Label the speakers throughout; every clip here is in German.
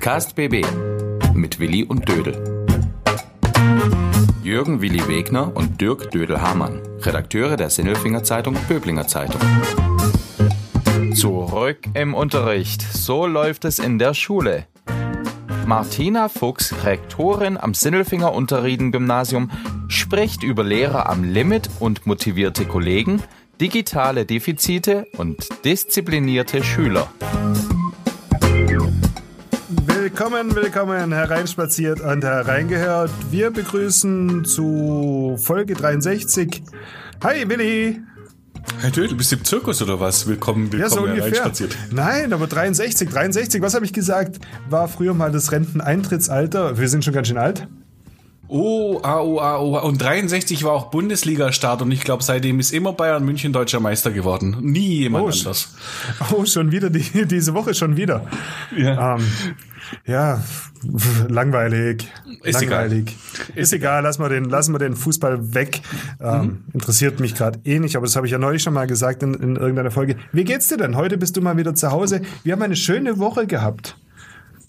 Speaker 1: Podcast BB mit Willi und Dödel. Jürgen Willi Wegner und Dirk Dödel-Hamann, Redakteure der Sinnelfinger Zeitung Böblinger Zeitung. Zurück im Unterricht. So läuft es in der Schule. Martina Fuchs, Rektorin am Sinnelfinger Unterrieden Gymnasium, spricht über Lehrer am Limit und motivierte Kollegen, digitale Defizite und disziplinierte Schüler.
Speaker 2: Willkommen, willkommen hereinspaziert und hereingehört. Wir begrüßen zu Folge 63. Hi Willi.
Speaker 3: Hey du, du bist im Zirkus oder was? Willkommen, willkommen
Speaker 2: ja, so ungefähr.
Speaker 3: hereinspaziert.
Speaker 2: Nein, aber 63, 63, was habe ich gesagt? War früher mal das Renteneintrittsalter. Wir sind schon ganz schön alt.
Speaker 3: Oh, ah, oh, ah, oh. Und 63 war auch Bundesliga-Start und ich glaube, seitdem ist immer Bayern München deutscher Meister geworden. Nie jemand
Speaker 2: Oh,
Speaker 3: anders.
Speaker 2: Oh, schon wieder, die, diese Woche schon wieder.
Speaker 3: Ja.
Speaker 2: Ähm, ja, langweilig.
Speaker 3: Ist
Speaker 2: langweilig. Ist egal, lassen wir den, lassen wir den Fußball weg. Ähm,
Speaker 3: Mhm.
Speaker 2: Interessiert mich gerade eh nicht, aber das habe ich ja neulich schon mal gesagt in, in irgendeiner Folge. Wie geht's dir denn? Heute bist du mal wieder zu Hause. Wir haben eine schöne Woche gehabt.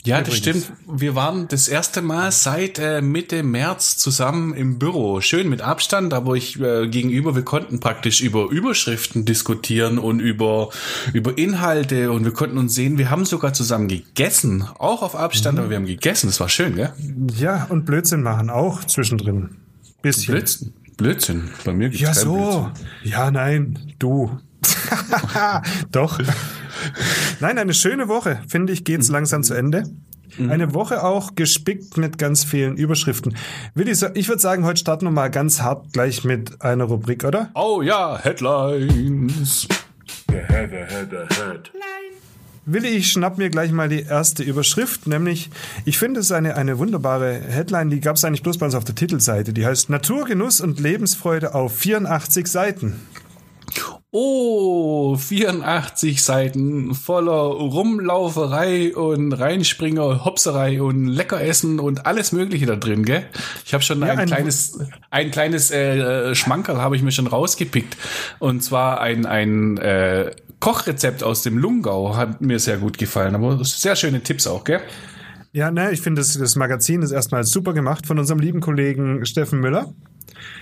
Speaker 3: Ja, das
Speaker 2: Übrigens.
Speaker 3: stimmt. Wir waren das erste Mal seit äh, Mitte März zusammen im Büro. Schön mit Abstand, aber ich äh, gegenüber, wir konnten praktisch über Überschriften diskutieren und über, über Inhalte und wir konnten uns sehen, wir haben sogar zusammen gegessen. Auch auf Abstand, aber wir haben gegessen. Das war schön, gell?
Speaker 2: Ja, und Blödsinn machen auch zwischendrin. Bisschen.
Speaker 3: Blödsinn. Blödsinn. Bei mir gibt's
Speaker 2: Ja, so.
Speaker 3: Blödsinn.
Speaker 2: Ja, nein, du. Doch. Nein, eine schöne Woche. Finde ich, geht's langsam zu Ende. Eine Woche auch gespickt mit ganz vielen Überschriften. Willi, ich würde sagen, heute starten wir mal ganz hart gleich mit einer Rubrik, oder?
Speaker 3: Oh ja, Headlines.
Speaker 2: Willi, ich schnapp mir gleich mal die erste Überschrift, nämlich, ich finde es eine, eine wunderbare Headline, die gab es eigentlich bloß bei uns auf der Titelseite. Die heißt Naturgenuss und Lebensfreude auf 84 Seiten.
Speaker 3: Oh, 84 Seiten voller Rumlauferei und Reinspringer, Hopserei und Leckeressen und alles Mögliche da drin, gell? Ich habe schon
Speaker 2: Ja,
Speaker 3: ein,
Speaker 2: ein-
Speaker 3: kleines, ein kleines äh, Schmankerl habe ich mir schon rausgepickt. Und zwar ein, ein äh, Kochrezept aus dem Lungau hat mir sehr gut gefallen. Aber sehr schöne Tipps auch, gell?
Speaker 2: Ja, ne, ich finde, das, das Magazin ist erstmal super gemacht von unserem lieben Kollegen Steffen Müller.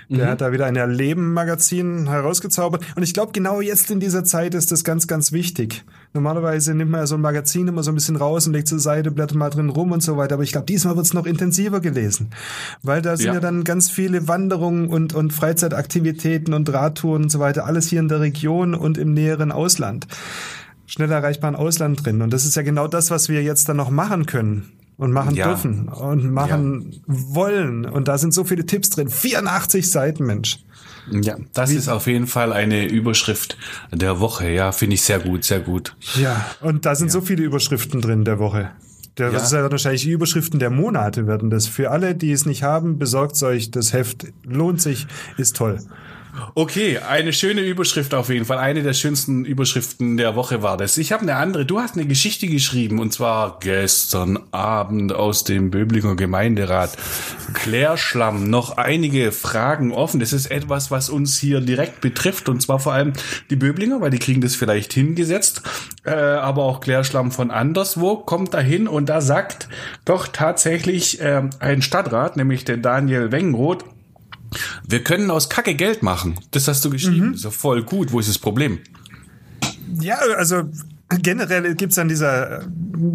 Speaker 2: Der hat da wieder ein Erleben-Magazin herausgezaubert. Und ich glaube, genau jetzt in dieser Zeit ist das ganz, ganz wichtig. Normalerweise nimmt man ja so ein Magazin immer so ein bisschen raus und legt zur Seite, blättert mal drin rum und so weiter. Aber ich glaube, diesmal wird's noch intensiver gelesen. Weil da sind ja,
Speaker 3: Ja.
Speaker 2: dann ganz viele Wanderungen und, und Freizeitaktivitäten und Radtouren und so weiter. Alles hier in der Region und im näheren Ausland. Schnell erreichbaren Ausland drin. Und das ist ja genau das, was wir jetzt dann noch machen können. Und machen
Speaker 3: Ja.
Speaker 2: dürfen und machen wollen. Und da sind so viele Tipps drin. 84 Seiten, Mensch.
Speaker 3: Ja, das ist auf jeden Fall eine Überschrift der Woche. Ja, finde ich sehr gut, sehr gut.
Speaker 2: Ja, und da sind so viele Überschriften drin der Woche. Der, Das ist ja wahrscheinlich die Überschriften der Monate werden das. Für alle, die es nicht haben, besorgt euch das Heft. Lohnt sich, ist toll.
Speaker 3: Okay, eine schöne Überschrift auf jeden Fall. Eine der schönsten Überschriften der Woche war das. Ich habe eine andere. Du hast eine Geschichte geschrieben und zwar gestern Abend aus dem Böblinger Gemeinderat. Klärschlamm. Noch einige Fragen offen. Das ist etwas, was uns hier direkt betrifft und zwar vor allem die Böblinger, weil die kriegen das vielleicht hingesetzt. Äh, aber auch Klärschlamm von anderswo kommt dahin und da sagt doch tatsächlich äh, ein Stadtrat, nämlich der Daniel Wengroth, wir können aus Kacke Geld machen. Das hast du geschrieben. Ist ja voll gut. Wo ist das Problem?
Speaker 2: Ja, also generell gibt's an dieser äh,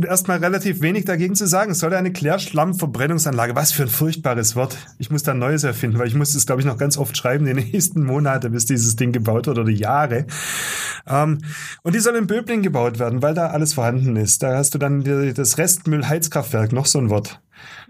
Speaker 2: erstmal relativ wenig dagegen zu sagen. Es soll eine Klärschlammverbrennungsanlage. Was für ein furchtbares Wort. Ich muss da ein neues erfinden, weil ich muss es, glaube ich, noch ganz oft schreiben, die nächsten Monate, bis dieses Ding gebaut wird oder Jahre. Ähm, und die soll in Böbling gebaut werden, weil da alles vorhanden ist. Da hast du dann das Restmüllheizkraftwerk, noch so ein Wort.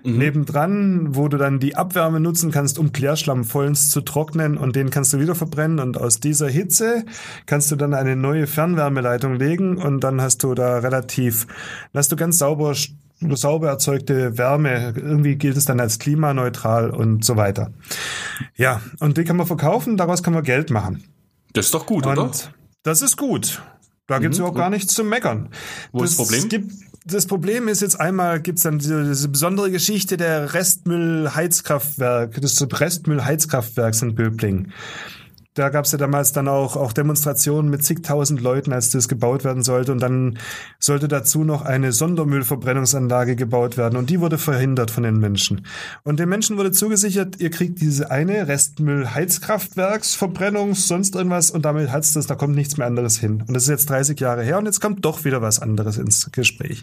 Speaker 2: Nebendran, wo du dann die Abwärme nutzen kannst, um Klärschlamm vollends zu trocknen und den kannst du wieder verbrennen und aus dieser Hitze kannst du dann eine neue Fernwärmeleitung legen und dann hast du da relativ, hast du ganz sauber sauber erzeugte Wärme. Irgendwie gilt es dann als klimaneutral und so weiter. Ja, und die kann man verkaufen, daraus kann man Geld machen.
Speaker 3: Das ist doch gut, oder?
Speaker 2: Und das ist gut. Da gibt's überhaupt gar nichts zu meckern.
Speaker 3: Wo ist das Problem?
Speaker 2: Das Problem ist jetzt einmal, gibt's dann diese, diese besondere Geschichte der Restmüllheizkraftwerk, des Restmüllheizkraftwerks in Böbling. Da gab es ja damals dann auch, auch Demonstrationen mit zigtausend Leuten, als das gebaut werden sollte. Und dann sollte dazu noch eine Sondermüllverbrennungsanlage gebaut werden. Und die wurde verhindert von den Menschen. Und den Menschen wurde zugesichert, ihr kriegt diese eine Restmüll-Heizkraftwerksverbrennungs, sonst irgendwas und damit hat's das, da kommt nichts mehr anderes hin. Und das ist jetzt 30 Jahre her und jetzt kommt doch wieder was anderes ins Gespräch.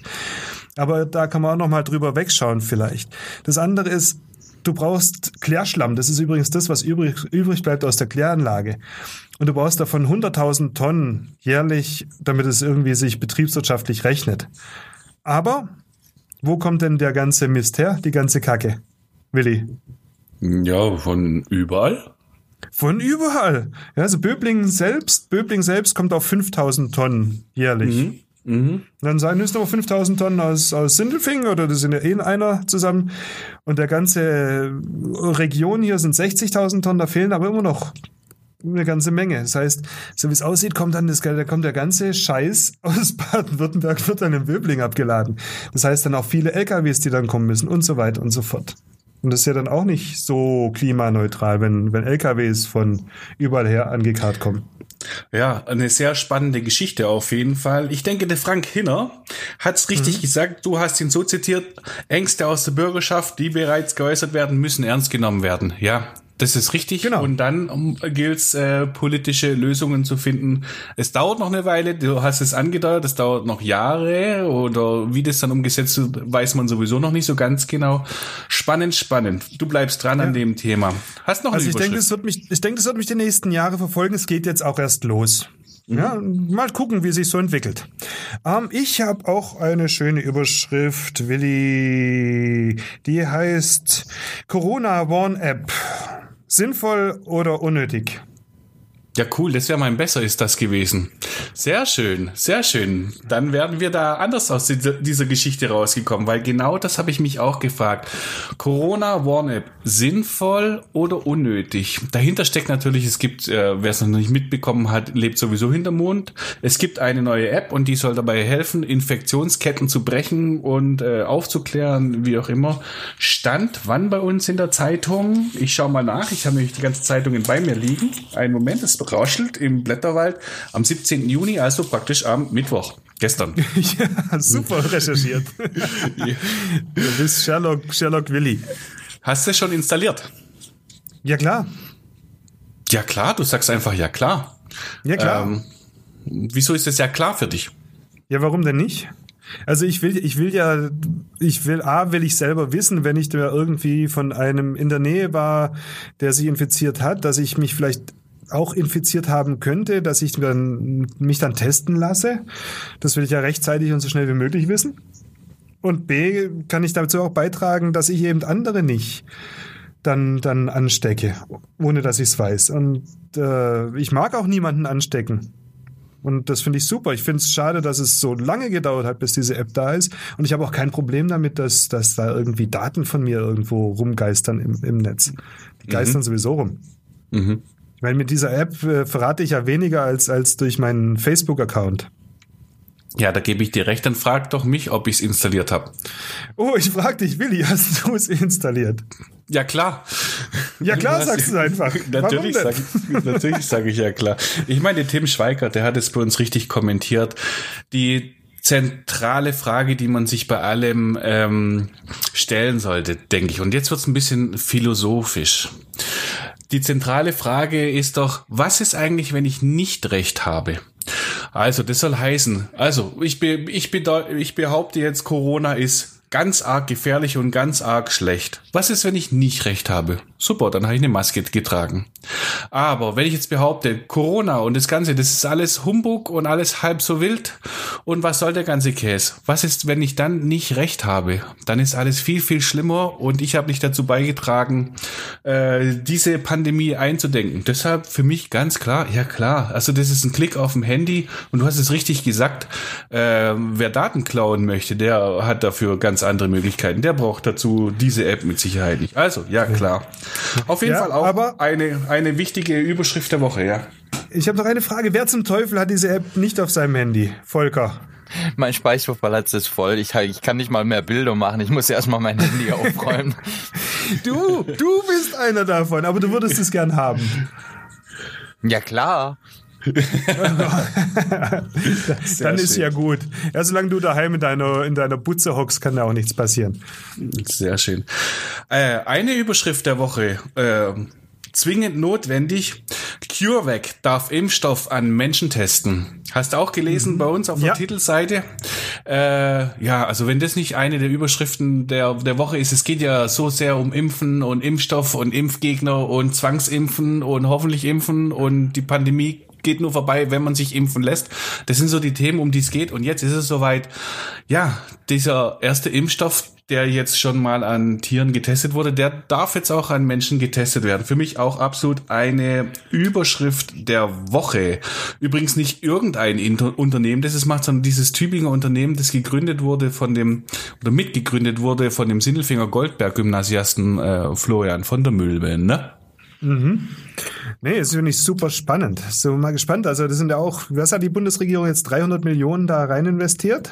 Speaker 2: Aber da kann man auch noch mal drüber wegschauen vielleicht. Das andere ist, Du brauchst Klärschlamm. Das ist übrigens das, was übrig, übrig bleibt aus der Kläranlage. Und du brauchst davon 100.000 Tonnen jährlich, damit es irgendwie sich betriebswirtschaftlich rechnet. Aber wo kommt denn der ganze Mist her, die ganze Kacke? Willi?
Speaker 3: Ja, von überall.
Speaker 2: Von überall. Ja, also Böbling selbst, Böbling selbst kommt auf 5000 Tonnen jährlich. Mhm. Mhm. Dann sein müssen aber 5000 Tonnen aus, aus Sindelfingen oder das sind ja eh in einer zusammen. Und der ganze Region hier sind 60.000 Tonnen, da fehlen aber immer noch eine ganze Menge. Das heißt, so wie es aussieht, kommt dann das, da kommt der ganze Scheiß aus Baden-Württemberg, wird dann in Böbling abgeladen. Das heißt dann auch viele LKWs, die dann kommen müssen und so weiter und so fort. Und das ist ja dann auch nicht so klimaneutral, wenn, wenn LKWs von überall her angekarrt kommen.
Speaker 3: Ja, eine sehr spannende Geschichte auf jeden Fall. Ich denke, der Frank Hinner hat es richtig mhm. gesagt. Du hast ihn so zitiert. Ängste aus der Bürgerschaft, die bereits geäußert werden, müssen ernst genommen werden. Ja, das ist richtig. Genau. Und dann um, gilt es, äh, politische Lösungen zu finden. Es dauert noch eine Weile, du hast es angedeutet, es dauert noch Jahre oder wie das dann umgesetzt wird, weiß man sowieso noch nicht so ganz genau. Spannend, spannend. Du bleibst dran ja. an dem Thema. Hast noch
Speaker 2: also ich denke, das wird mich, ich denke, das wird mich die nächsten Jahre verfolgen. Es geht jetzt auch erst los. Mhm. Ja, mal gucken, wie sich so entwickelt. Ähm, ich habe auch eine schöne Überschrift, Willi. Die heißt Corona Warn App. Sinnvoll oder unnötig?
Speaker 3: Ja, cool, das wäre mein Besser ist das gewesen. Sehr schön, sehr schön. Dann werden wir da anders aus dieser Geschichte rausgekommen, weil genau das habe ich mich auch gefragt. Corona Warn-App, sinnvoll oder unnötig? Dahinter steckt natürlich, es gibt, äh, wer es noch nicht mitbekommen hat, lebt sowieso hinter Mond. Es gibt eine neue App und die soll dabei helfen, Infektionsketten zu brechen und äh, aufzuklären, wie auch immer. Stand wann bei uns in der Zeitung? Ich schaue mal nach, ich habe nämlich die ganze Zeitungen bei mir liegen. Einen Moment, es rauschelt im Blätterwald am 17. Juni, also praktisch am Mittwoch. Gestern.
Speaker 2: ja, super recherchiert. Du bist Sherlock, Sherlock Willi.
Speaker 3: Hast du schon installiert?
Speaker 2: Ja, klar.
Speaker 3: Ja, klar, du sagst einfach ja, klar.
Speaker 2: Ja, klar.
Speaker 3: Ähm, wieso ist das ja klar für dich?
Speaker 2: Ja, warum denn nicht? Also ich will, ich will ja, ich will, A, will ich selber wissen, wenn ich da irgendwie von einem in der Nähe war, der sich infiziert hat, dass ich mich vielleicht auch infiziert haben könnte, dass ich dann, mich dann testen lasse. Das will ich ja rechtzeitig und so schnell wie möglich wissen. Und B, kann ich dazu auch beitragen, dass ich eben andere nicht dann, dann anstecke, ohne dass ich es weiß. Und äh, ich mag auch niemanden anstecken. Und das finde ich super. Ich finde es schade, dass es so lange gedauert hat, bis diese App da ist. Und ich habe auch kein Problem damit, dass, dass da irgendwie Daten von mir irgendwo rumgeistern im, im Netz. Die geistern mhm. sowieso rum. Mhm. Ich meine, mit dieser App äh, verrate ich ja weniger als, als durch meinen Facebook-Account.
Speaker 3: Ja, da gebe ich dir recht, dann frag doch mich, ob ich es installiert habe.
Speaker 2: Oh, ich frag dich, Willi, hast du es installiert?
Speaker 3: Ja, klar.
Speaker 2: Ja, klar, sagst du einfach.
Speaker 3: natürlich sage ich, natürlich sag ich ja klar. Ich meine, Tim Schweiger, der hat es bei uns richtig kommentiert. Die zentrale Frage, die man sich bei allem ähm, stellen sollte, denke ich. Und jetzt wird's ein bisschen philosophisch. Die zentrale Frage ist doch, was ist eigentlich, wenn ich nicht recht habe? Also, das soll heißen, also ich, be, ich, ich behaupte jetzt, Corona ist ganz arg gefährlich und ganz arg schlecht. Was ist, wenn ich nicht recht habe? Super, dann habe ich eine Maske getragen. Aber wenn ich jetzt behaupte, Corona und das Ganze, das ist alles Humbug und alles halb so wild und was soll der ganze Käse? Was ist, wenn ich dann nicht recht habe? Dann ist alles viel, viel schlimmer und ich habe nicht dazu beigetragen, äh, diese Pandemie einzudenken. Deshalb für mich ganz klar, ja klar, also das ist ein Klick auf dem Handy und du hast es richtig gesagt, äh, wer Daten klauen möchte, der hat dafür ganz ganz andere Möglichkeiten. Der braucht dazu diese App mit Sicherheit nicht. Also, ja, klar. Auf jeden ja, Fall auch aber eine, eine wichtige Überschrift der Woche, ja.
Speaker 2: Ich habe noch eine Frage. Wer zum Teufel hat diese App nicht auf seinem Handy? Volker.
Speaker 1: Mein Speicherplatz ist voll. Ich, ich kann nicht mal mehr Bilder machen. Ich muss erstmal mein Handy aufräumen.
Speaker 2: Du, du bist einer davon, aber du würdest es gern haben.
Speaker 1: Ja, klar.
Speaker 2: Dann ist ja gut. Ja, solange du daheim in deiner, in deiner Butze hockst, kann da auch nichts passieren.
Speaker 3: Sehr schön. Äh, eine Überschrift der Woche. Äh, zwingend notwendig. CureVac darf Impfstoff an Menschen testen. Hast du auch gelesen mhm. bei uns auf der ja. Titelseite? Äh, ja, also wenn das nicht eine der Überschriften der, der Woche ist, es geht ja so sehr um Impfen und Impfstoff und Impfgegner und Zwangsimpfen und hoffentlich Impfen und die Pandemie geht nur vorbei, wenn man sich impfen lässt. Das sind so die Themen, um die es geht. Und jetzt ist es soweit. Ja, dieser erste Impfstoff, der jetzt schon mal an Tieren getestet wurde, der darf jetzt auch an Menschen getestet werden. Für mich auch absolut eine Überschrift der Woche. Übrigens nicht irgendein Inter Unternehmen, das es macht, sondern dieses Tübinger Unternehmen, das gegründet wurde von dem, oder mitgegründet wurde von dem Sindelfinger Goldberg-Gymnasiasten äh, Florian von der Mühlbe, ne?
Speaker 2: Mhm. Nee, das finde ich super spannend. So mal gespannt. Also, das sind ja auch, was hat die Bundesregierung jetzt 300 Millionen da rein investiert?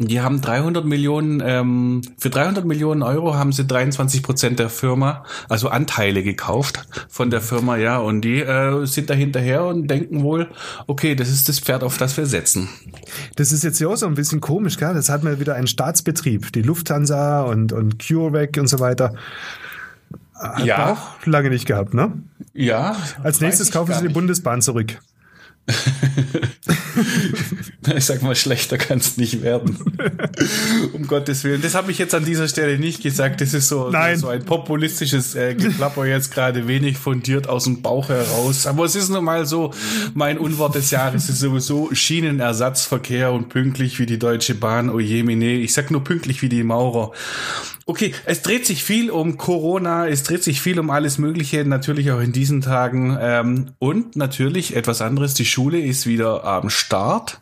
Speaker 3: Die haben 300 Millionen, ähm, für 300 Millionen Euro haben sie 23 Prozent der Firma, also Anteile gekauft von der Firma, ja, und die äh, sind da hinterher und denken wohl, okay, das ist das Pferd, auf das wir setzen.
Speaker 2: Das ist jetzt ja auch so ein bisschen komisch, gell? Das hat man wieder einen Staatsbetrieb, die Lufthansa und, und CureVac und so weiter. Hat ja. auch lange nicht gehabt, ne?
Speaker 3: Ja.
Speaker 2: Als nächstes kaufen sie die Bundesbahn zurück.
Speaker 3: ich sag mal, schlechter kann es nicht werden. um Gottes Willen. Das habe ich jetzt an dieser Stelle nicht gesagt. Das ist so,
Speaker 2: Nein.
Speaker 3: so ein populistisches äh, Geklapper jetzt gerade wenig fundiert aus dem Bauch heraus. Aber es ist nun mal so, mein Unwort des Jahres ist sowieso Schienenersatzverkehr und pünktlich wie die Deutsche Bahn. Oh je, mine. Ich sag nur pünktlich wie die Maurer. Okay, es dreht sich viel um Corona, es dreht sich viel um alles Mögliche, natürlich auch in diesen Tagen. Ähm, und natürlich etwas anderes, die Schule ist wieder am Start.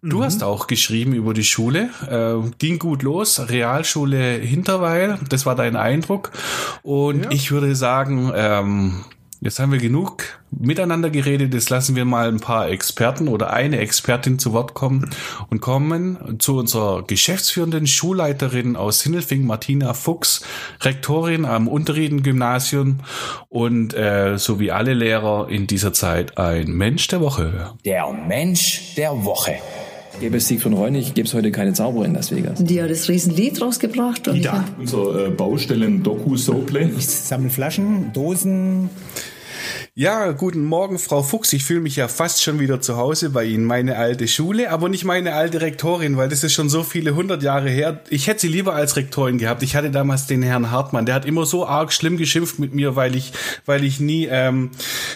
Speaker 3: Du mhm. hast auch geschrieben über die Schule. Äh, ging gut los. Realschule Hinterweil, das war dein Eindruck. Und ja. ich würde sagen, ähm, Jetzt haben wir genug miteinander geredet. Jetzt lassen wir mal ein paar Experten oder eine Expertin zu Wort kommen und kommen zu unserer geschäftsführenden Schulleiterin aus Hindelfing, Martina Fuchs, Rektorin am Unterrieden-Gymnasium und äh, so wie alle Lehrer in dieser Zeit ein Mensch der Woche.
Speaker 4: Der Mensch der Woche. Gäbe es Sieg von Reunig, gäbe es heute keine Zauberer in Las Vegas.
Speaker 5: Die hat das Riesenlied rausgebracht. Und
Speaker 6: Ida, unser äh, Baustellen-Doku-Sople.
Speaker 7: Ich sammle Flaschen, Dosen,
Speaker 3: ja, guten Morgen, Frau Fuchs. Ich fühle mich ja fast schon wieder zu Hause bei Ihnen. Meine alte Schule, aber nicht meine alte Rektorin, weil das ist schon so viele hundert Jahre her. Ich hätte sie lieber als Rektorin gehabt. Ich hatte damals den Herrn Hartmann. Der hat immer so arg schlimm geschimpft mit mir, weil ich, weil ich nie, ähm,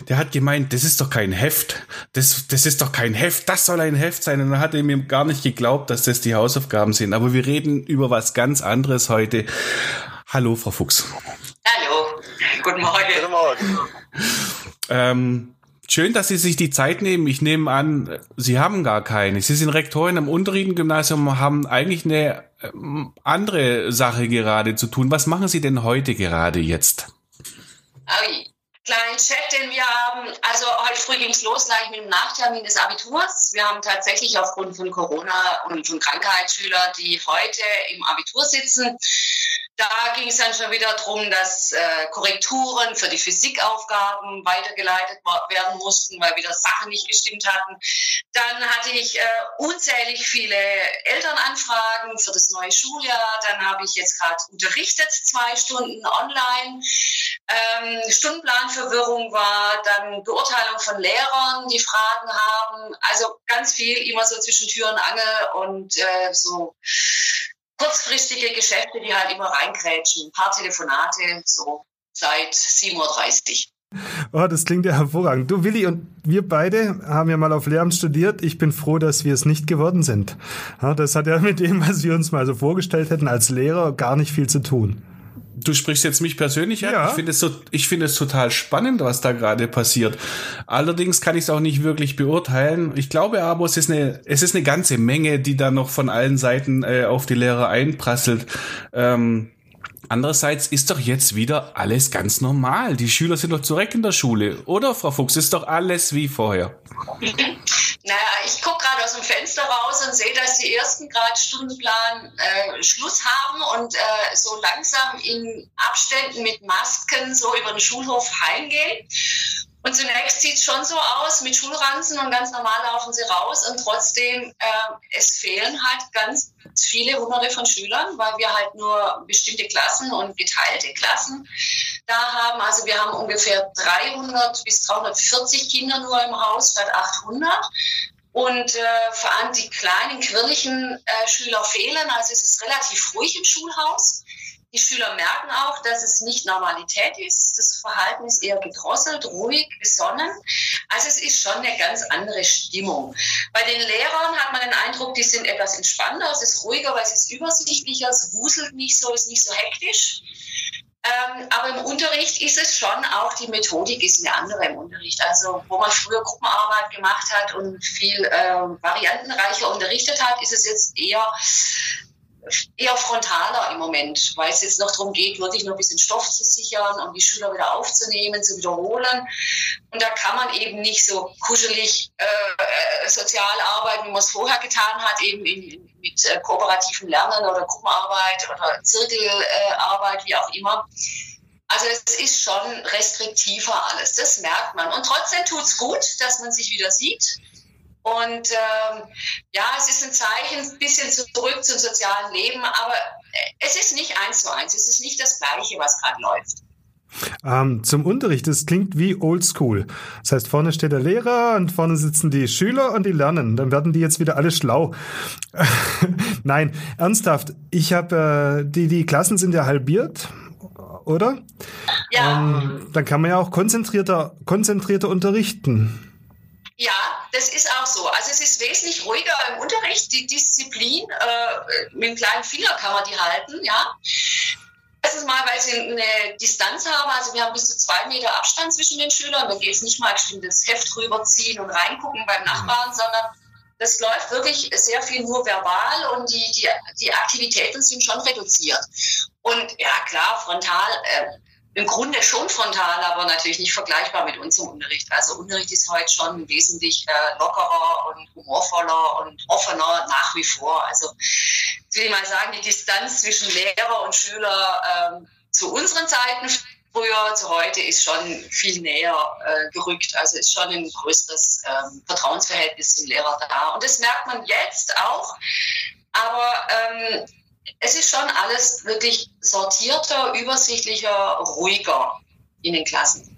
Speaker 3: der hat gemeint, das ist doch kein Heft. Das, das ist doch kein Heft. Das soll ein Heft sein. Und dann hat er mir gar nicht geglaubt, dass das die Hausaufgaben sind. Aber wir reden über was ganz anderes heute. Hallo, Frau Fuchs.
Speaker 8: Hallo. Guten Morgen. Guten Morgen.
Speaker 3: Ähm, schön, dass Sie sich die Zeit nehmen. Ich nehme an, Sie haben gar keine. Sie sind Rektorin am Unterrieden-Gymnasium, haben eigentlich eine ähm, andere Sache gerade zu tun. Was machen Sie denn heute gerade jetzt?
Speaker 8: Oh, kleinen Chat, den wir haben. Also heute früh ging es los gleich mit dem Nachtermin des Abiturs. Wir haben tatsächlich aufgrund von Corona und von Krankheit die heute im Abitur sitzen. Da ging es dann schon wieder darum, dass äh, Korrekturen für die Physikaufgaben weitergeleitet werden mussten, weil wieder Sachen nicht gestimmt hatten. Dann hatte ich äh, unzählig viele Elternanfragen für das neue Schuljahr. Dann habe ich jetzt gerade unterrichtet, zwei Stunden online. Ähm, Stundenplanverwirrung war, dann Beurteilung von Lehrern, die Fragen haben. Also ganz viel immer so zwischen Tür und Angel und äh, so kurzfristige Geschäfte, die halt immer reingrätschen. Ein paar Telefonate, so seit 7.30 Uhr.
Speaker 2: Oh, das klingt ja hervorragend. Du, Willi und wir beide haben ja mal auf Lehramt studiert. Ich bin froh, dass wir es nicht geworden sind. Das hat ja mit dem, was wir uns mal so vorgestellt hätten als Lehrer, gar nicht viel zu tun.
Speaker 3: Du sprichst jetzt mich persönlich an. Ja. Ich finde es, so, ich finde es total spannend, was da gerade passiert. Allerdings kann ich es auch nicht wirklich beurteilen. Ich glaube aber, es ist eine, es ist eine ganze Menge, die da noch von allen Seiten äh, auf die Lehrer einprasselt. Ähm, Andererseits ist doch jetzt wieder alles ganz normal. Die Schüler sind doch zurück in der Schule, oder Frau Fuchs? Ist doch alles wie vorher.
Speaker 8: Naja, ich gucke gerade aus dem Fenster raus und sehe, dass die ersten gerade Stundenplan äh, Schluss haben und äh, so langsam in Abständen mit Masken so über den Schulhof heimgehen. Und zunächst sieht es schon so aus mit Schulranzen und ganz normal laufen sie raus und trotzdem, äh, es fehlen halt ganz viele hunderte von Schülern, weil wir halt nur bestimmte Klassen und geteilte Klassen da haben. Also wir haben ungefähr 300 bis 340 Kinder nur im Haus statt 800. Und äh, vor allem die kleinen, quirligen äh, Schüler fehlen. Also es ist relativ ruhig im Schulhaus. Die Schüler merken auch, dass es nicht Normalität ist. Das Verhalten ist eher gedrosselt, ruhig, besonnen. Also es ist schon eine ganz andere Stimmung. Bei den Lehrern hat man den Eindruck, die sind etwas entspannter, es ist ruhiger, weil es ist übersichtlicher, es wuselt nicht so, ist nicht so hektisch. Ähm, aber im Unterricht ist es schon auch, die Methodik ist eine andere im Unterricht. Also wo man früher Gruppenarbeit gemacht hat und viel äh, variantenreicher unterrichtet hat, ist es jetzt eher eher frontaler im Moment, weil es jetzt noch darum geht, wirklich nur ein bisschen Stoff zu sichern und die Schüler wieder aufzunehmen, zu wiederholen. Und da kann man eben nicht so kuschelig äh, äh sozial arbeiten, wie man es vorher getan hat, eben in, mit äh, kooperativen Lernen oder Gruppenarbeit oder Zirkelarbeit, äh, wie auch immer. Also es ist schon restriktiver alles, das merkt man. Und trotzdem tut es gut, dass man sich wieder sieht und ähm, ja, es ist ein Zeichen, ein bisschen zurück zum sozialen Leben, aber es ist nicht eins zu eins. Es ist nicht das Gleiche, was gerade läuft.
Speaker 2: Ähm, zum Unterricht, das klingt wie Oldschool. Das heißt, vorne steht der Lehrer und vorne sitzen die Schüler und die lernen. Dann werden die jetzt wieder alle schlau. Nein, ernsthaft. Ich habe äh, die die Klassen sind ja halbiert, oder?
Speaker 8: Ja.
Speaker 2: Ähm, dann kann man ja auch konzentrierter konzentrierter unterrichten.
Speaker 8: Ja, das ist auch so. Also es ist wesentlich ruhiger im Unterricht. Die Disziplin, äh, mit dem kleinen Finger kann man die halten, ja. Erstens mal, weil sie eine Distanz haben. Also wir haben bis zu zwei Meter Abstand zwischen den Schülern. Da geht es nicht mal das Heft rüberziehen und reingucken beim Nachbarn, sondern das läuft wirklich sehr viel nur verbal und die, die, die Aktivitäten sind schon reduziert. Und ja, klar, frontal. Äh, im Grunde schon frontal, aber natürlich nicht vergleichbar mit unserem Unterricht. Also Unterricht ist heute schon wesentlich äh, lockerer und humorvoller und offener nach wie vor. Also ich will mal sagen, die Distanz zwischen Lehrer und Schüler ähm, zu unseren Zeiten früher zu heute ist schon viel näher äh, gerückt. Also ist schon ein größeres ähm, Vertrauensverhältnis zum Lehrer da. Und das merkt man jetzt auch. Aber ähm, es ist schon alles wirklich sortierter, übersichtlicher, ruhiger in den Klassen.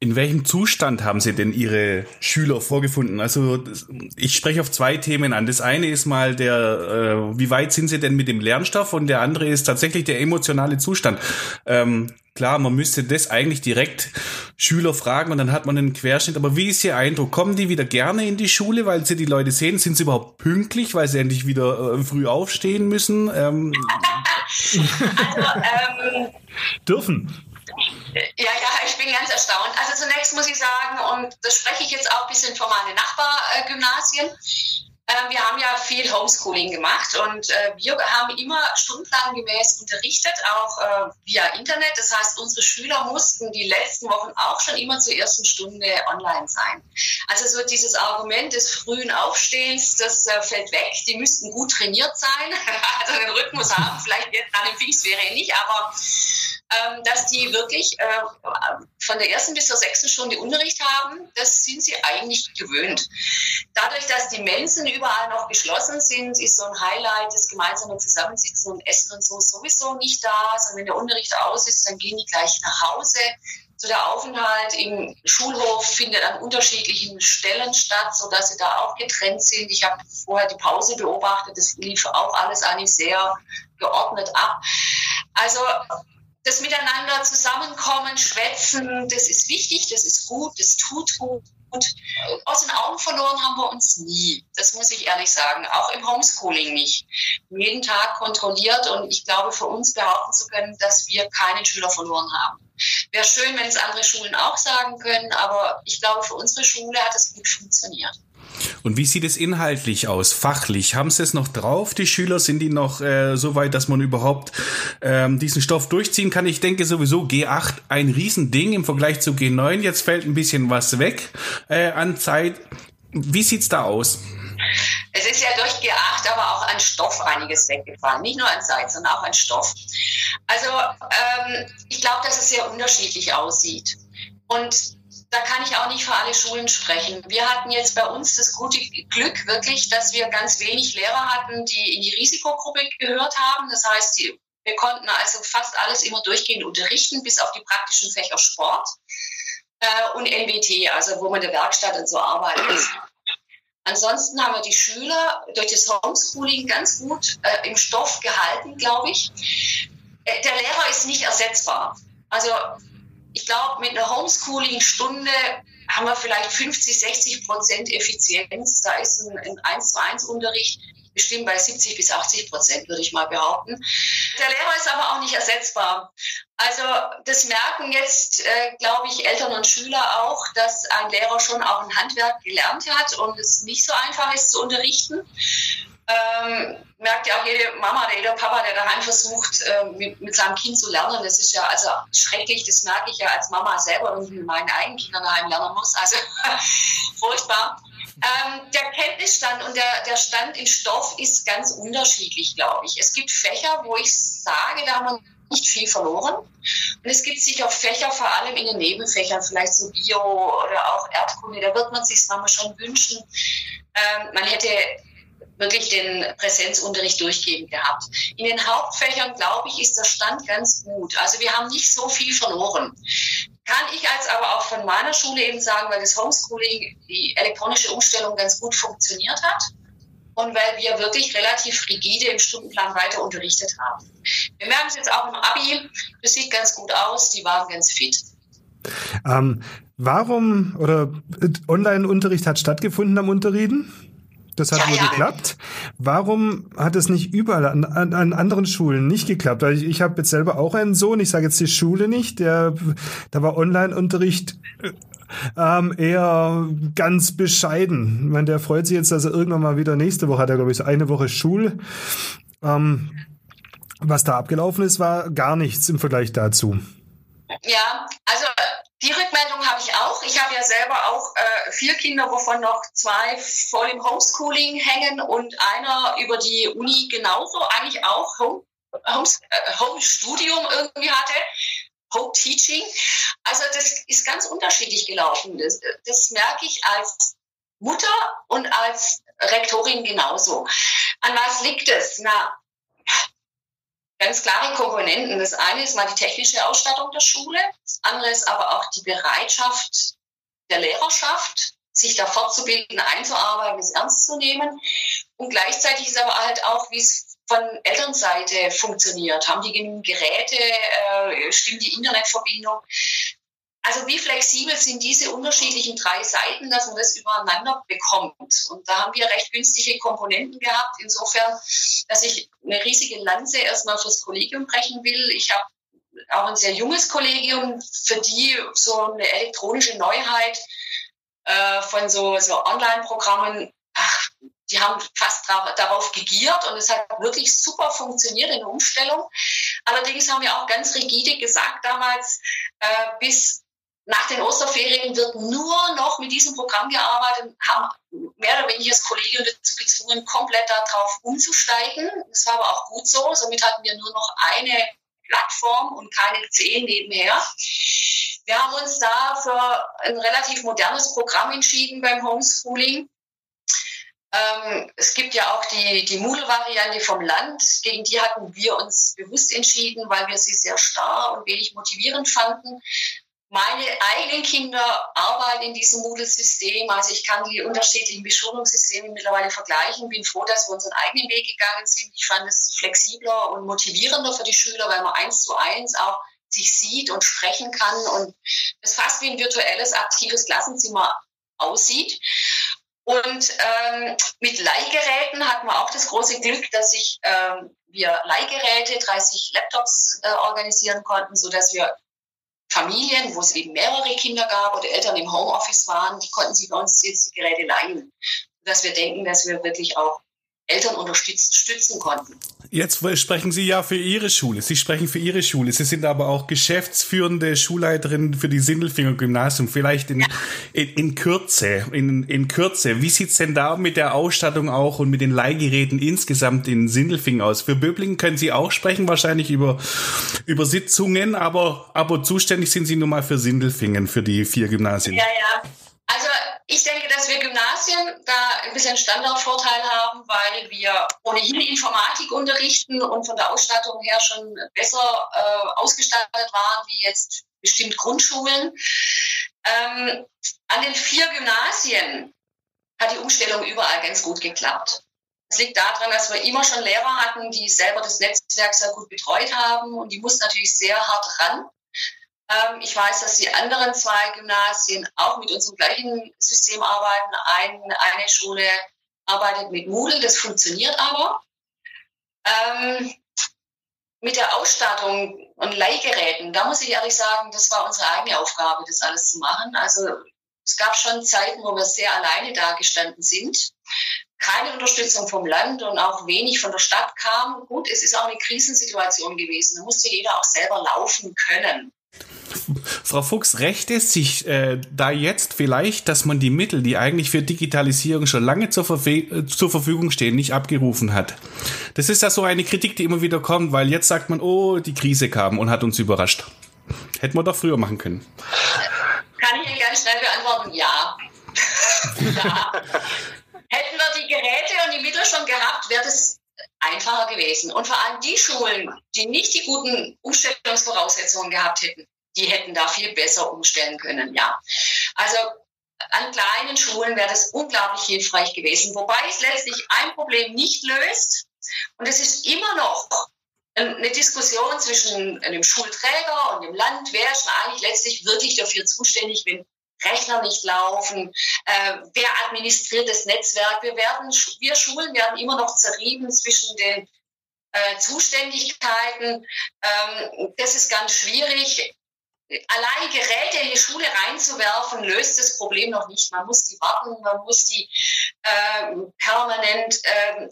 Speaker 3: In welchem Zustand haben Sie denn Ihre Schüler vorgefunden? Also ich spreche auf zwei Themen an. Das eine ist mal der, äh, wie weit sind Sie denn mit dem Lernstoff und der andere ist tatsächlich der emotionale Zustand. Ähm, klar, man müsste das eigentlich direkt Schüler fragen und dann hat man einen Querschnitt. Aber wie ist Ihr Eindruck? Kommen die wieder gerne in die Schule, weil sie die Leute sehen? Sind sie überhaupt pünktlich, weil sie endlich wieder äh, früh aufstehen müssen? Ähm,
Speaker 2: also, ähm, Dürfen.
Speaker 8: Ja, ja, ich bin ganz erstaunt. Also zunächst muss ich sagen, und das spreche ich jetzt auch ein bisschen für meine Nachbargymnasien, äh, wir haben ja viel Homeschooling gemacht und äh, wir haben immer stundenplangemäß unterrichtet, auch äh, via Internet. Das heißt, unsere Schüler mussten die letzten Wochen auch schon immer zur ersten Stunde online sein. Also so dieses Argument des frühen Aufstehens, das fällt weg. Die müssten gut trainiert sein, also den Rhythmus haben, vielleicht jetzt nach dem Pfingstferien nicht, aber dass die wirklich äh, von der ersten bis zur sechsten Stunde Unterricht haben, das sind sie eigentlich gewöhnt. Dadurch, dass die Mensen überall noch geschlossen sind, ist so ein Highlight des gemeinsamen Zusammensitzen und Essen und so sowieso nicht da. Sondern wenn der Unterricht aus ist, dann gehen die gleich nach Hause. So der Aufenthalt im Schulhof findet an unterschiedlichen Stellen statt, sodass sie da auch getrennt sind. Ich habe vorher die Pause beobachtet, das lief auch alles eigentlich sehr geordnet ab. Also das Miteinander zusammenkommen, schwätzen, das ist wichtig, das ist gut, das tut gut. Aus den Augen verloren haben wir uns nie. Das muss ich ehrlich sagen. Auch im Homeschooling nicht. Jeden Tag kontrolliert und ich glaube, für uns behaupten zu können, dass wir keinen Schüler verloren haben. Wäre schön, wenn es andere Schulen auch sagen können, aber ich glaube, für unsere Schule hat es gut funktioniert.
Speaker 3: Und wie sieht es inhaltlich aus, fachlich? Haben Sie es noch drauf, die Schüler? Sind die noch äh, so weit, dass man überhaupt ähm, diesen Stoff durchziehen kann? Ich denke sowieso G8 ein Riesending im Vergleich zu G9. Jetzt fällt ein bisschen was weg äh, an Zeit. Wie sieht's da aus?
Speaker 8: Es ist ja durch G8 aber auch an Stoff einiges weggefallen. Nicht nur an Zeit, sondern auch an Stoff. Also ähm, ich glaube, dass es sehr unterschiedlich aussieht. Und da kann ich auch nicht für alle Schulen sprechen. Wir hatten jetzt bei uns das gute Glück wirklich, dass wir ganz wenig Lehrer hatten, die in die Risikogruppe gehört haben. Das heißt, die, wir konnten also fast alles immer durchgehend unterrichten, bis auf die praktischen Fächer Sport äh, und NWT, also wo man in der Werkstatt und so arbeitet. Ansonsten haben wir die Schüler durch das Homeschooling ganz gut äh, im Stoff gehalten, glaube ich. Äh, der Lehrer ist nicht ersetzbar. Also ich glaube, mit einer Homeschooling-Stunde haben wir vielleicht 50, 60 Prozent Effizienz. Da ist ein, ein 1 zu 1 Unterricht bestimmt bei 70 bis 80 Prozent, würde ich mal behaupten. Der Lehrer ist aber auch nicht ersetzbar. Also das merken jetzt, äh, glaube ich, Eltern und Schüler auch, dass ein Lehrer schon auch ein Handwerk gelernt hat und es nicht so einfach ist zu unterrichten. Ähm, merkt ja auch jede Mama oder jeder Papa, der daheim versucht, äh, mit, mit, seinem Kind zu lernen. Das ist ja also schrecklich, das merke ich ja als Mama selber, wenn ich mit meinen eigenen Kindern daheim lernen muss. Also furchtbar. Ähm, der Kenntnisstand und der, der Stand im Stoff ist ganz unterschiedlich, glaube ich. Es gibt Fächer, wo ich sage, da haben wir nicht viel verloren. Und es gibt sicher Fächer, vor allem in den Nebenfächern, vielleicht so Bio oder auch Erdkunde, da wird man sich manchmal schon wünschen, ähm, man hätte wirklich den Präsenzunterricht durchgehend gehabt. In den Hauptfächern, glaube ich, ist der Stand ganz gut. Also wir haben nicht so viel verloren. Kann ich als aber auch von meiner Schule eben sagen, weil das Homeschooling, die elektronische Umstellung ganz gut funktioniert hat und weil wir wirklich relativ rigide im Stundenplan weiter unterrichtet haben. Wir merken es jetzt auch im Abi, das sieht ganz gut aus, die waren ganz fit.
Speaker 2: Ähm, warum oder Online-Unterricht hat stattgefunden am Unterrieden? Das hat ja, nur ja. geklappt. Warum hat es nicht überall an, an, an anderen Schulen nicht geklappt? Also ich, ich habe jetzt selber auch einen Sohn, ich sage jetzt die Schule nicht, der da war Online-Unterricht ähm, eher ganz bescheiden. Ich meine, der freut sich jetzt, dass er irgendwann mal wieder nächste Woche hat er, glaube ich, so eine Woche Schule. Ähm, was da abgelaufen ist, war gar nichts im Vergleich dazu.
Speaker 8: Ja, also die Rückmeldung habe ich auch. Ich habe ja selber auch äh, vier Kinder, wovon noch zwei voll im Homeschooling hängen und einer über die Uni genauso, eigentlich auch Home, Homes, äh, Home irgendwie hatte. Home Teaching. Also das ist ganz unterschiedlich gelaufen. Das, das merke ich als Mutter und als Rektorin genauso. An was liegt es? Na, ganz klare Komponenten. Das eine ist mal die technische Ausstattung der Schule, das andere ist aber auch die Bereitschaft der Lehrerschaft, sich da fortzubilden, einzuarbeiten, es ernst zu nehmen. Und gleichzeitig ist aber halt auch, wie es von Elternseite funktioniert. Haben die genügend Geräte? Äh, stimmt die Internetverbindung? Also wie flexibel sind diese unterschiedlichen drei Seiten, dass man das übereinander bekommt? Und da haben wir recht günstige Komponenten gehabt. Insofern, dass ich eine riesige Lanze erstmal fürs Kollegium brechen will. Ich habe auch ein sehr junges Kollegium, für die so eine elektronische Neuheit äh, von so, so Online-Programmen, die haben fast darauf gegiert und es hat wirklich super funktioniert in der Umstellung. Allerdings haben wir auch ganz rigide gesagt damals, äh, bis nach den Osterferien wird nur noch mit diesem Programm gearbeitet, haben mehr oder weniger das Kollegium dazu gezwungen, komplett darauf umzusteigen. Das war aber auch gut so. Somit hatten wir nur noch eine Plattform und keine zehn nebenher. Wir haben uns da für ein relativ modernes Programm entschieden beim Homeschooling. Ähm, es gibt ja auch die, die Moodle-Variante vom Land. Gegen die hatten wir uns bewusst entschieden, weil wir sie sehr starr und wenig motivierend fanden. Meine eigenen Kinder arbeiten in diesem Moodle-System. Also ich kann die unterschiedlichen Beschulungssysteme mittlerweile vergleichen. Bin froh, dass wir unseren eigenen Weg gegangen sind. Ich fand es flexibler und motivierender für die Schüler, weil man eins zu eins auch sich sieht und sprechen kann und es fast wie ein virtuelles, aktives Klassenzimmer aussieht. Und ähm, mit Leihgeräten hatten wir auch das große Glück, dass ich ähm, wir Leihgeräte, 30 Laptops äh, organisieren konnten, so dass wir Familien, wo es eben mehrere Kinder gab oder Eltern im Homeoffice waren, die konnten sich bei uns jetzt die Geräte leihen. Dass wir denken, dass wir wirklich auch Eltern unterstützen konnten.
Speaker 3: Jetzt sprechen Sie ja für Ihre Schule. Sie sprechen für Ihre Schule. Sie sind aber auch geschäftsführende Schulleiterin für die Sindelfinger Gymnasium. Vielleicht in, in, in Kürze, in, in Kürze. Wie sieht's denn da mit der Ausstattung auch und mit den Leihgeräten insgesamt in Sindelfingen aus? Für Böblingen können Sie auch sprechen, wahrscheinlich über, über Sitzungen, aber, aber zuständig sind Sie nun mal für Sindelfingen, für die vier Gymnasien.
Speaker 8: Ja, ja. Also ich denke, dass wir Gymnasien da ein bisschen Standardvorteil haben, weil wir ohnehin Informatik unterrichten und von der Ausstattung her schon besser äh, ausgestattet waren wie jetzt bestimmt Grundschulen. Ähm, an den vier Gymnasien hat die Umstellung überall ganz gut geklappt. Es liegt daran, dass wir immer schon Lehrer hatten, die selber das Netzwerk sehr gut betreut haben und die mussten natürlich sehr hart ran. Ähm, ich weiß, dass die anderen zwei Gymnasien auch mit unserem gleichen System arbeiten. Ein, eine Schule arbeitet mit Moodle, das funktioniert aber. Ähm, mit der Ausstattung und Leihgeräten, da muss ich ehrlich sagen, das war unsere eigene Aufgabe, das alles zu machen. Also es gab schon Zeiten, wo wir sehr alleine dagestanden sind. Keine Unterstützung vom Land und auch wenig von der Stadt kam. Gut, es ist auch eine Krisensituation gewesen. Da musste jeder auch selber laufen können.
Speaker 3: Frau Fuchs, rächt es sich äh, da jetzt vielleicht, dass man die Mittel, die eigentlich für Digitalisierung schon lange zur, Verfe zur Verfügung stehen, nicht abgerufen hat? Das ist ja so eine Kritik, die immer wieder kommt, weil jetzt sagt man, oh, die Krise kam und hat uns überrascht. Hätten wir doch früher machen können.
Speaker 8: Kann ich Ihnen ganz schnell beantworten? Ja. ja. Hätten wir die Geräte und die Mittel schon gehabt, wäre das einfacher gewesen. Und vor allem die Schulen, die nicht die guten Umstellungsvoraussetzungen gehabt hätten, die hätten da viel besser umstellen können, ja. Also an kleinen Schulen wäre das unglaublich hilfreich gewesen, wobei es letztlich ein Problem nicht löst. Und es ist immer noch eine Diskussion zwischen dem Schulträger und dem Land. Wer ist eigentlich letztlich wirklich dafür zuständig, wenn Rechner nicht laufen? Äh, wer administriert das Netzwerk? Wir werden, wir Schulen werden immer noch zerrieben zwischen den äh, Zuständigkeiten. Ähm, das ist ganz schwierig allein Geräte in die Schule reinzuwerfen, löst das Problem noch nicht. Man muss die warten, man muss die äh, permanent äh,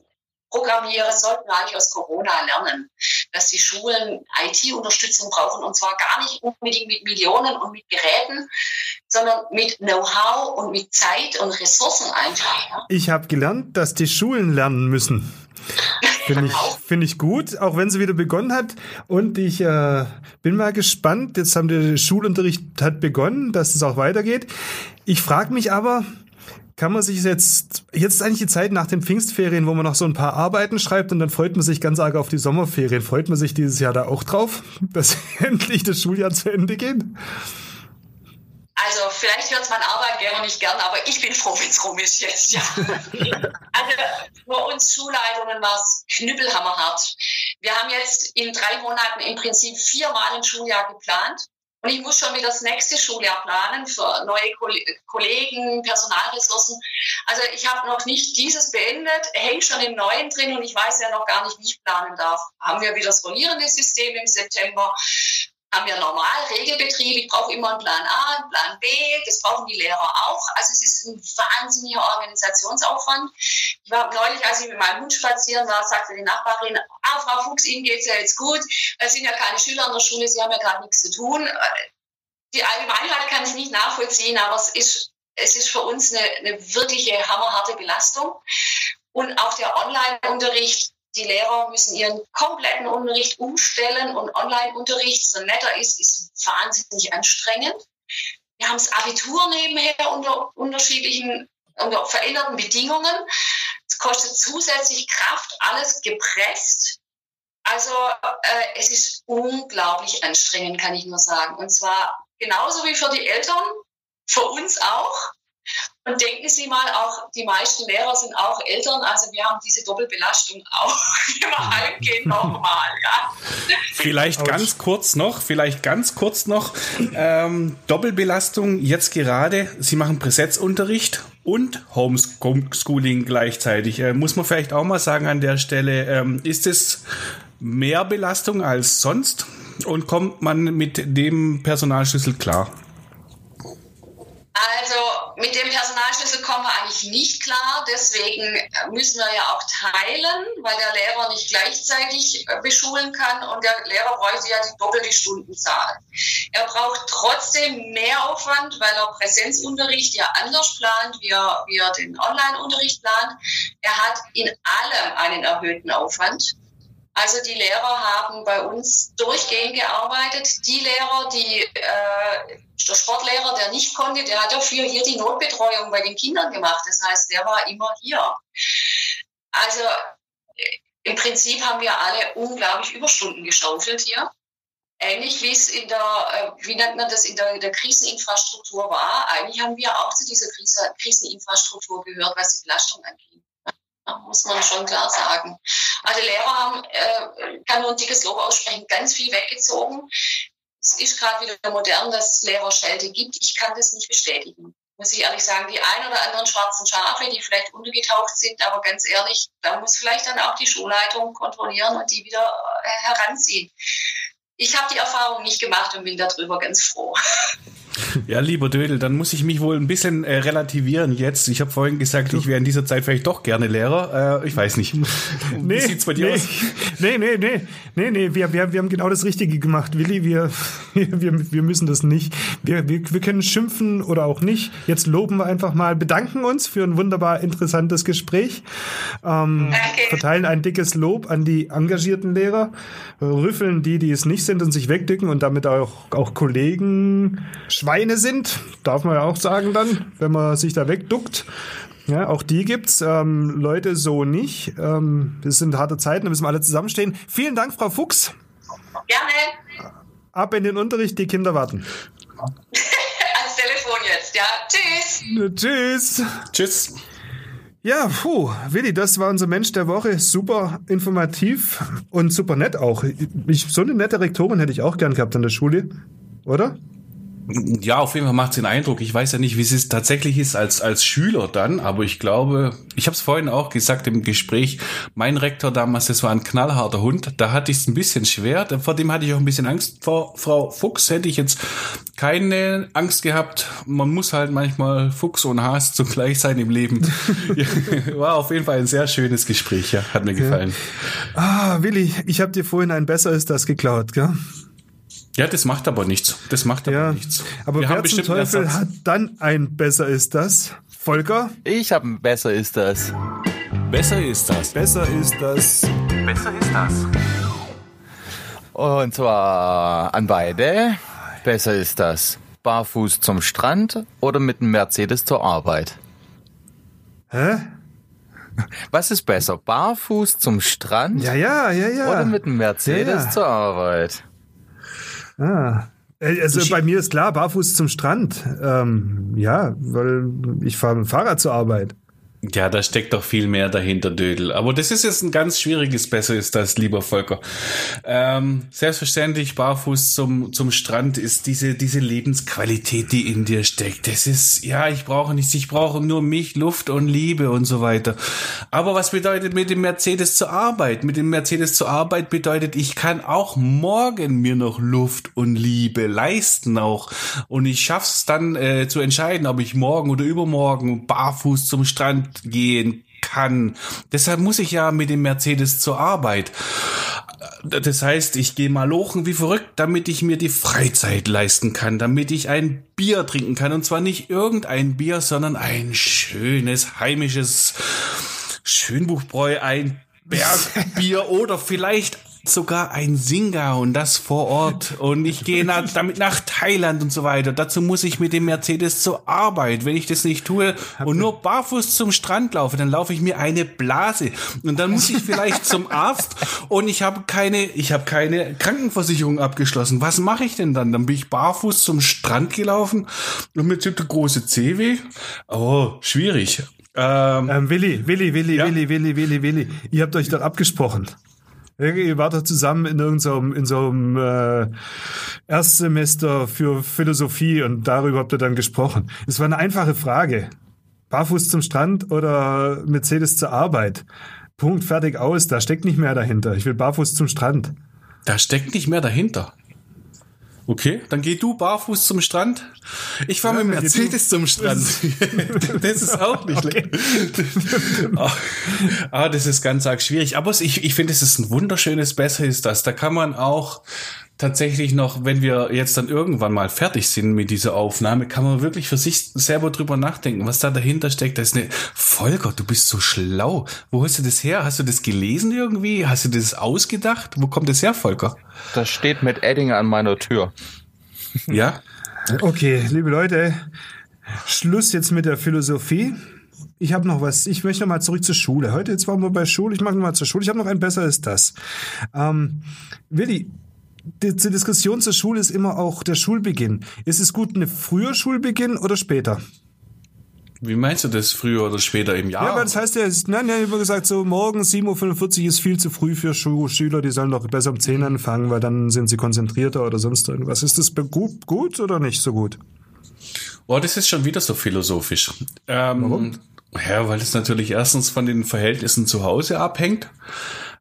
Speaker 8: programmieren. Das sollten wir eigentlich aus Corona lernen, dass die Schulen IT-Unterstützung brauchen und zwar gar nicht unbedingt mit Millionen und mit Geräten, sondern mit Know-how und mit Zeit und Ressourcen einfach. Ja.
Speaker 2: Ich habe gelernt, dass die Schulen lernen müssen. Finde ich, find ich gut, auch wenn sie wieder begonnen hat. Und ich äh, bin mal gespannt. Jetzt haben der Schulunterricht hat begonnen, dass es auch weitergeht. Ich frage mich aber, kann man sich jetzt, jetzt ist eigentlich die Zeit nach den Pfingstferien, wo man noch so ein paar Arbeiten schreibt und dann freut man sich ganz arg auf die Sommerferien. Freut man sich dieses Jahr da auch drauf, dass endlich das Schuljahr zu Ende geht?
Speaker 8: Also vielleicht hört es mein Arbeitgeber nicht gern, aber ich bin froh, wenn es rum ist jetzt. Ja. also für uns Schulleitungen war es knüppelhammerhart. Wir haben jetzt in drei Monaten im Prinzip viermal ein Schuljahr geplant. Und ich muss schon wieder das nächste Schuljahr planen für neue Kollegen, Personalressourcen. Also ich habe noch nicht dieses beendet, hängt schon im Neuen drin und ich weiß ja noch gar nicht, wie ich planen darf. Haben wir wieder das rollierende System im September? Haben wir normal Regelbetrieb. Ich brauche immer einen Plan A, einen Plan B. Das brauchen die Lehrer auch. Also es ist ein wahnsinniger Organisationsaufwand. Ich war neulich, als ich mit meinem Hund spazieren war, sagte die Nachbarin, ah, Frau Fuchs, Ihnen geht's ja jetzt gut. Es sind ja keine Schüler in der Schule, Sie haben ja gerade nichts zu tun. Die Allgemeinheit kann ich nicht nachvollziehen, aber es ist, es ist für uns eine, eine wirkliche hammerharte Belastung. Und auch der Online-Unterricht die Lehrer müssen ihren kompletten Unterricht umstellen und Online-Unterricht, so netter ist, ist wahnsinnig anstrengend. Wir haben das Abitur nebenher unter unterschiedlichen, unter veränderten Bedingungen. Es kostet zusätzlich Kraft, alles gepresst. Also äh, es ist unglaublich anstrengend, kann ich nur sagen. Und zwar genauso wie für die Eltern, für uns auch. Und denken Sie mal, auch die meisten Lehrer sind auch Eltern, also wir haben diese Doppelbelastung auch. Wir heimgehen normal, ja.
Speaker 3: Vielleicht ganz kurz noch, vielleicht ganz kurz noch, ähm, Doppelbelastung jetzt gerade, Sie machen Präsenzunterricht und Homeschooling gleichzeitig. Äh, muss man vielleicht auch mal sagen an der Stelle, ähm, ist es mehr Belastung als sonst und kommt man mit dem Personalschlüssel klar?
Speaker 8: Also mit dem Personalschlüssel kommen wir eigentlich nicht klar. Deswegen müssen wir ja auch teilen, weil der Lehrer nicht gleichzeitig äh, beschulen kann und der Lehrer bräuchte ja die doppelte Stundenzahl. Er braucht trotzdem mehr Aufwand, weil er Präsenzunterricht ja anders plant, wie er, wie er den Online-Unterricht plant. Er hat in allem einen erhöhten Aufwand. Also die Lehrer haben bei uns durchgehend gearbeitet. Die Lehrer, die äh, der Sportlehrer, der nicht konnte, der hat dafür hier die Notbetreuung bei den Kindern gemacht. Das heißt, der war immer hier. Also äh, im Prinzip haben wir alle unglaublich Überstunden geschaufelt hier. Ähnlich wie es in der, äh, wie nennt man das, in der, der Kriseninfrastruktur war. Eigentlich haben wir auch zu dieser Krise, Kriseninfrastruktur gehört, was die Belastung angeht muss man schon klar sagen. Also Lehrer haben, äh, kann nur ein dickes Lob aussprechen, ganz viel weggezogen. Es ist gerade wieder modern, dass es Lehrerschelte gibt. Ich kann das nicht bestätigen. Muss ich ehrlich sagen, die ein oder anderen schwarzen Schafe, die vielleicht untergetaucht sind, aber ganz ehrlich, da muss vielleicht dann auch die Schulleitung kontrollieren und die wieder äh, heranziehen. Ich habe die Erfahrung nicht gemacht und bin darüber ganz froh.
Speaker 3: Ja, lieber Dödel, dann muss ich mich wohl ein bisschen äh, relativieren jetzt. Ich habe vorhin gesagt, ich wäre in dieser Zeit vielleicht doch gerne Lehrer. Äh, ich weiß nicht.
Speaker 2: Nee, Wie sieht's bei dir nee, aus? Nee, nee, nee, nee, nee, wir, wir, wir haben genau das Richtige gemacht, Willi. Wir, wir, wir müssen das nicht. Wir, wir, wir können schimpfen oder auch nicht. Jetzt loben wir einfach mal, bedanken uns für ein wunderbar interessantes Gespräch. Ähm, verteilen ein dickes Lob an die engagierten Lehrer, rüffeln die, die es nicht sind und sich wegdücken und damit auch, auch Kollegen Schweine sind, darf man ja auch sagen dann, wenn man sich da wegduckt. Ja, auch die gibt's. Ähm, Leute, so nicht. Ähm, das sind harte Zeiten, da müssen wir alle zusammenstehen. Vielen Dank, Frau Fuchs.
Speaker 8: Gerne.
Speaker 2: Ab in den Unterricht, die Kinder warten.
Speaker 8: Ans Telefon jetzt, ja. Tschüss.
Speaker 2: Tschüss.
Speaker 3: Tschüss.
Speaker 2: Ja, puh, Willi, das war unser Mensch der Woche. Super informativ und super nett auch. Ich, so eine nette Rektorin hätte ich auch gern gehabt an der Schule, oder?
Speaker 3: Ja, auf jeden Fall macht es den Eindruck. Ich weiß ja nicht, wie es tatsächlich ist als, als Schüler dann, aber ich glaube, ich habe es vorhin auch gesagt im Gespräch, mein Rektor damals, das war ein knallharter Hund, da hatte ich es ein bisschen schwer, vor dem hatte ich auch ein bisschen Angst. Vor Frau Fuchs hätte ich jetzt keine Angst gehabt. Man muss halt manchmal Fuchs und Haas zugleich sein im Leben. war auf jeden Fall ein sehr schönes Gespräch, ja, hat mir gefallen.
Speaker 2: Ah, Willi, ich habe dir vorhin ein besser ist das geklaut, gell?
Speaker 3: Ja, das macht aber nichts. Das macht aber ja, nichts.
Speaker 2: Aber Wir wer zum Teufel hat dann ein besser ist das? Volker?
Speaker 1: Ich habe ein besser ist das.
Speaker 3: Besser ist das.
Speaker 2: Besser ist das.
Speaker 1: Besser ist das. Und zwar an beide. Besser ist das. Barfuß zum Strand oder mit einem Mercedes zur Arbeit?
Speaker 2: Hä?
Speaker 1: Was ist besser? Barfuß zum Strand?
Speaker 2: Ja, ja, ja, ja.
Speaker 1: Oder mit einem Mercedes ja, ja. zur Arbeit?
Speaker 2: Ah. Äh, also bei mir ist klar, barfuß zum Strand. Ähm, ja, weil ich fahre mit dem Fahrrad zur Arbeit.
Speaker 3: Ja, da steckt doch viel mehr dahinter, Dödel. Aber das ist jetzt ein ganz schwieriges Besser ist das, lieber Volker. Ähm, selbstverständlich, barfuß zum, zum Strand ist diese, diese Lebensqualität, die in dir steckt. Das ist, ja, ich brauche nichts, ich brauche nur mich, Luft und Liebe und so weiter. Aber was bedeutet mit dem Mercedes zur Arbeit? Mit dem Mercedes zur Arbeit bedeutet, ich kann auch morgen mir noch Luft und Liebe leisten auch. Und ich schaff's dann äh, zu entscheiden, ob ich morgen oder übermorgen barfuß zum Strand gehen kann. Deshalb muss ich ja mit dem Mercedes zur Arbeit. Das heißt, ich gehe mal lochen wie verrückt, damit ich mir die Freizeit leisten kann, damit ich ein Bier trinken kann. Und zwar nicht irgendein Bier, sondern ein schönes, heimisches Schönbuchbräu, ein Bergbier oder vielleicht sogar ein Singer und das vor Ort und ich gehe nach, damit nach Thailand und so weiter. Dazu muss ich mit dem Mercedes zur Arbeit. Wenn ich das nicht tue und nur barfuß zum Strand laufe, dann laufe ich mir eine Blase und dann muss ich vielleicht zum Arzt und ich habe keine, ich habe keine Krankenversicherung abgeschlossen. Was mache ich denn dann? Dann bin ich barfuß zum Strand gelaufen und mir tut der große C weh. Oh, schwierig.
Speaker 2: Ähm, ähm, Willi, Willi, Willi, ja? Willi, Willi, Willi, Willi. Ihr habt euch doch abgesprochen. Ihr wart doch zusammen in irgendeinem in so einem äh, Erstsemester für Philosophie und darüber habt ihr dann gesprochen. Es war eine einfache Frage. Barfuß zum Strand oder Mercedes zur Arbeit? Punkt, fertig, aus. Da steckt nicht mehr dahinter. Ich will barfuß zum Strand.
Speaker 3: Da steckt nicht mehr dahinter. Okay, dann geh du barfuß zum Strand. Ich fahre
Speaker 2: Ja,
Speaker 3: mit Mercedes zum Strand. das ist auch nicht schlecht. Ah, ah, das ist ganz arg schwierig. Aber ich, ich finde, es ist ein wunderschönes Besser ist das. Da kann man auch tatsächlich noch, wenn wir jetzt dann irgendwann mal fertig sind mit dieser Aufnahme, kann man wirklich für sich selber drüber nachdenken, was da dahinter steckt. Das ist eine Volker, du bist so schlau. Wo hast du das her? Hast du das gelesen irgendwie? Hast du das ausgedacht? Wo kommt das her, Volker?
Speaker 1: Das steht mit Edding an meiner Tür.
Speaker 3: Ja?
Speaker 2: Okay, liebe Leute, Schluss jetzt mit der Philosophie. Ich habe noch was. Ich möchte noch mal zurück zur Schule. Heute jetzt waren wir bei Schule. Ich mache noch mal zur Schule. Ich habe noch ein besseres das. Ähm, Willi, die, die Diskussion zur Schule ist immer auch der Schulbeginn. Ist es gut, eine früher Schulbeginn oder später?
Speaker 3: Wie meinst du das früher oder später im Jahr?
Speaker 2: Ja, aber das heißt ja, nein, nein, ich habe gesagt, so morgen 7.45 Uhr ist viel zu früh für Schu Schüler, die sollen doch besser um 10 anfangen, weil dann sind sie konzentrierter oder sonst irgendwas. Ist das gut, gut oder nicht so gut?
Speaker 3: Oh, das ist schon wieder so philosophisch. Ähm, Warum? Ja, weil es natürlich erstens von den Verhältnissen zu Hause abhängt.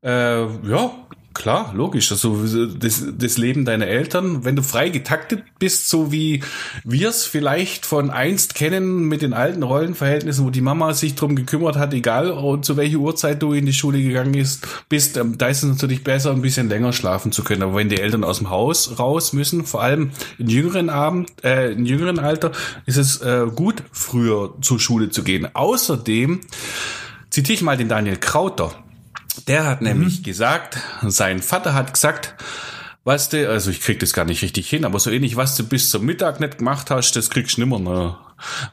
Speaker 3: Äh, ja, klar, logisch. Also das, das Leben deiner Eltern, wenn du frei getaktet bist, so wie wir es vielleicht von einst kennen mit den alten Rollenverhältnissen, wo die Mama sich drum gekümmert hat, egal zu welcher Uhrzeit du in die Schule gegangen ist, bist, ähm, da ist es natürlich besser, ein bisschen länger schlafen zu können. Aber wenn die Eltern aus dem Haus raus müssen, vor allem in jüngeren Abend, äh, in jüngeren Alter, ist es äh, gut, früher zur Schule zu gehen. Außerdem zitiere ich mal den Daniel Krauter. Der hat nämlich gesagt, sein Vater hat gesagt, was du, also ich krieg das gar nicht richtig hin, aber so ähnlich, was du bis zum Mittag nicht gemacht hast, das kriegst du nimmer. Ne?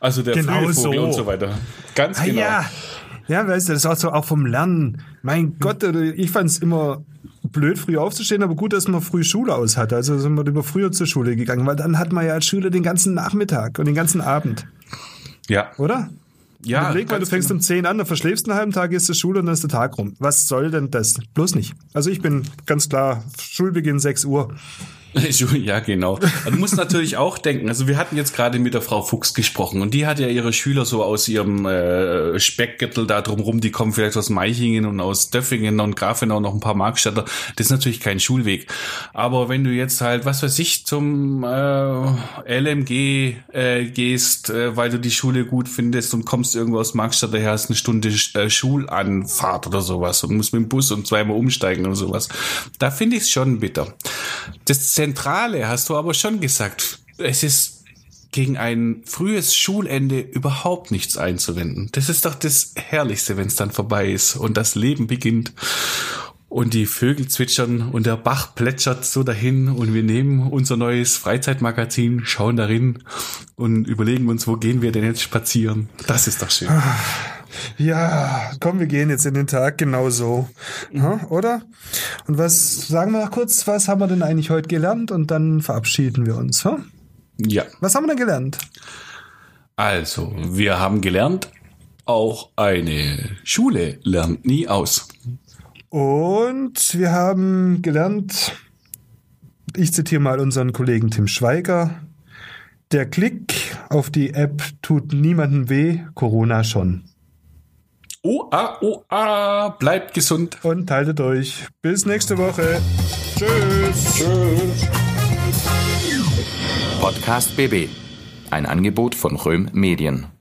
Speaker 3: Also der
Speaker 2: Genau
Speaker 3: Vogel
Speaker 2: so.
Speaker 3: und so weiter. Ganz
Speaker 2: Ah,
Speaker 3: genau.
Speaker 2: ja. Ja, weißt du, das ist auch so auch vom Lernen. Mein Gott, ich fand es immer blöd, früh aufzustehen, aber gut, dass man früh Schule aus hatte. Also sind wir lieber früher zur Schule gegangen, weil dann hat man ja als Schüler den ganzen Nachmittag und den ganzen Abend,
Speaker 3: Ja,
Speaker 2: oder?
Speaker 3: Ja.
Speaker 2: Überleg mal, du fängst
Speaker 3: genau.
Speaker 2: um 10 an, dann verschläfst einen halben Tag, gehst zur Schule und dann ist der Tag rum. Was soll denn das? Bloß nicht. Also ich bin ganz klar, Schulbeginn 6 Uhr.
Speaker 3: Ja, genau. Aber Du musst natürlich auch denken, also wir hatten jetzt gerade mit der Frau Fuchs gesprochen und die hat ja ihre Schüler so aus ihrem äh, Speckgürtel da drumrum, die kommen vielleicht aus Meichingen und aus Döffingen und Grafenau noch ein paar Markstädter. Das ist natürlich kein Schulweg. Aber wenn du jetzt halt, was weiß ich, zum äh, LMG äh, gehst, äh, weil du die Schule gut findest und kommst irgendwo aus Markstadt daher, hast eine Stunde äh, Schulanfahrt oder sowas und musst mit dem Bus und zweimal umsteigen oder sowas. Da finde ich es schon bitter. Das Zentrale hast du aber schon gesagt. Es ist gegen ein frühes Schulende überhaupt nichts einzuwenden. Das ist doch das Herrlichste, wenn es dann vorbei ist und das Leben beginnt und die Vögel zwitschern und der Bach plätschert so dahin und wir nehmen unser neues Freizeitmagazin, schauen darin und überlegen uns, wo gehen wir denn jetzt spazieren. Das ist doch schön.
Speaker 2: Ja, komm, wir gehen jetzt in den Tag genau so. Ha, oder? Und was, sagen wir noch kurz, was haben wir denn eigentlich heute gelernt? Und dann verabschieden wir uns. Ha?
Speaker 3: Ja,
Speaker 2: Was haben wir denn gelernt?
Speaker 3: also wir haben gelernt, auch eine Schule lernt nie aus.
Speaker 2: Und wir haben gelernt, ich zitiere mal unseren Kollegen Tim Schweiger, der Klick auf die App tut niemandem weh, Corona schon.
Speaker 3: Oh, ah, bleibt gesund.
Speaker 2: Und haltet euch. Bis nächste Woche. Tschüss.
Speaker 1: Podcast BB. Ein Angebot von Röhm Medien.